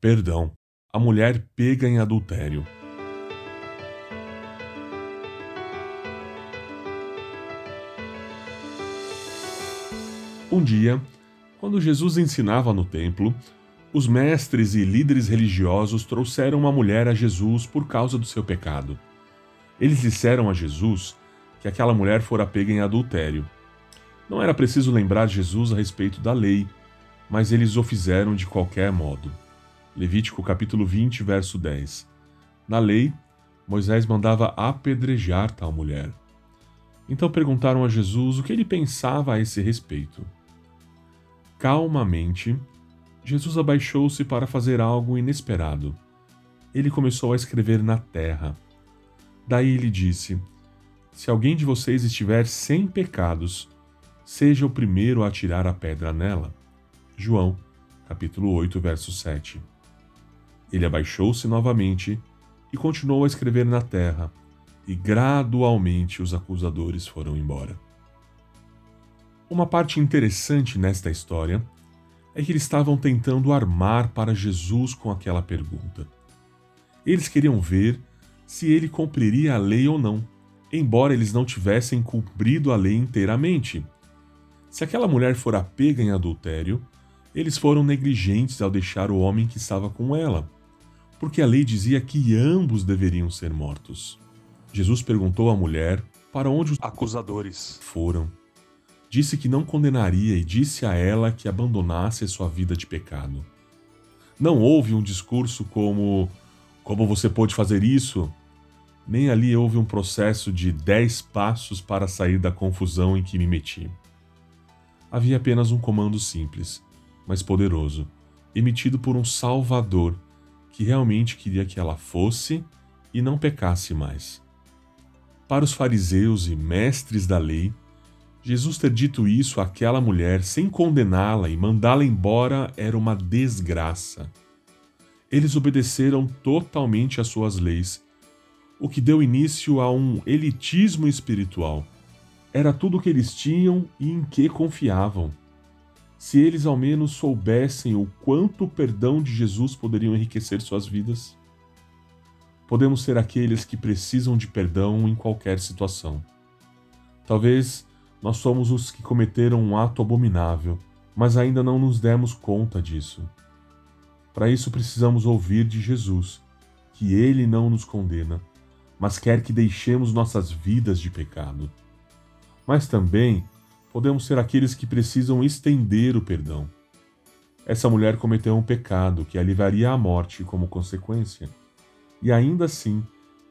Perdão. A mulher pega em adultério. Um dia, quando Jesus ensinava no templo, os mestres e líderes religiosos trouxeram uma mulher a Jesus por causa do seu pecado. Eles disseram a Jesus que aquela mulher fora pega em adultério. Não era preciso lembrar Jesus a respeito da lei, mas eles o fizeram de qualquer modo. Levítico capítulo 20, verso 10. Na lei, Moisés mandava apedrejar tal mulher. Então perguntaram a Jesus o que ele pensava a esse respeito. Calmamente, Jesus abaixou-se para fazer algo inesperado. Ele começou a escrever na terra. Daí ele disse: Se alguém de vocês estiver sem pecados, seja o primeiro a atirar a pedra nela. João, capítulo 8, verso 7. Ele abaixou-se novamente e continuou a escrever na terra, e gradualmente os acusadores foram embora. Uma parte interessante nesta história é que eles estavam tentando armar para Jesus com aquela pergunta. Eles queriam ver se ele cumpriria a lei ou não, embora eles não tivessem cumprido a lei inteiramente. Se aquela mulher fora pega em adultério, eles foram negligentes ao deixar o homem que estava com ela porque a lei dizia que ambos deveriam ser mortos. Jesus perguntou à mulher para onde os acusadores foram. Disse que não condenaria e disse a ela que abandonasse a sua vida de pecado. Não houve um discurso como: Como você pôde fazer isso? Nem ali houve um processo de dez passos para sair da confusão em que me meti. Havia apenas um comando simples, mas poderoso, emitido por um Salvador que realmente queria que ela fosse e não pecasse mais. Para os fariseus e mestres da lei, Jesus ter dito isso àquela mulher sem condená-la e mandá-la embora era uma desgraça. Eles obedeceram totalmente às suas leis, o que deu início a um elitismo espiritual. Era tudo o que eles tinham e em que confiavam se eles ao menos soubessem o quanto o perdão de Jesus poderiam enriquecer suas vidas. Podemos ser aqueles que precisam de perdão em qualquer situação. Talvez nós somos os que cometeram um ato abominável, mas ainda não nos demos conta disso. Para isso precisamos ouvir de Jesus que ele não nos condena, mas quer que deixemos nossas vidas de pecado. Mas também podemos ser aqueles que precisam estender o perdão. Essa mulher cometeu um pecado que a à morte como consequência, e ainda assim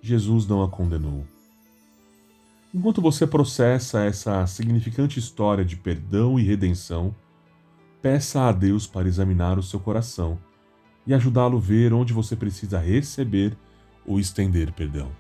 Jesus não a condenou. Enquanto você processa essa significante história de perdão e redenção, peça a Deus para examinar o seu coração e ajudá-lo a ver onde você precisa receber ou estender perdão.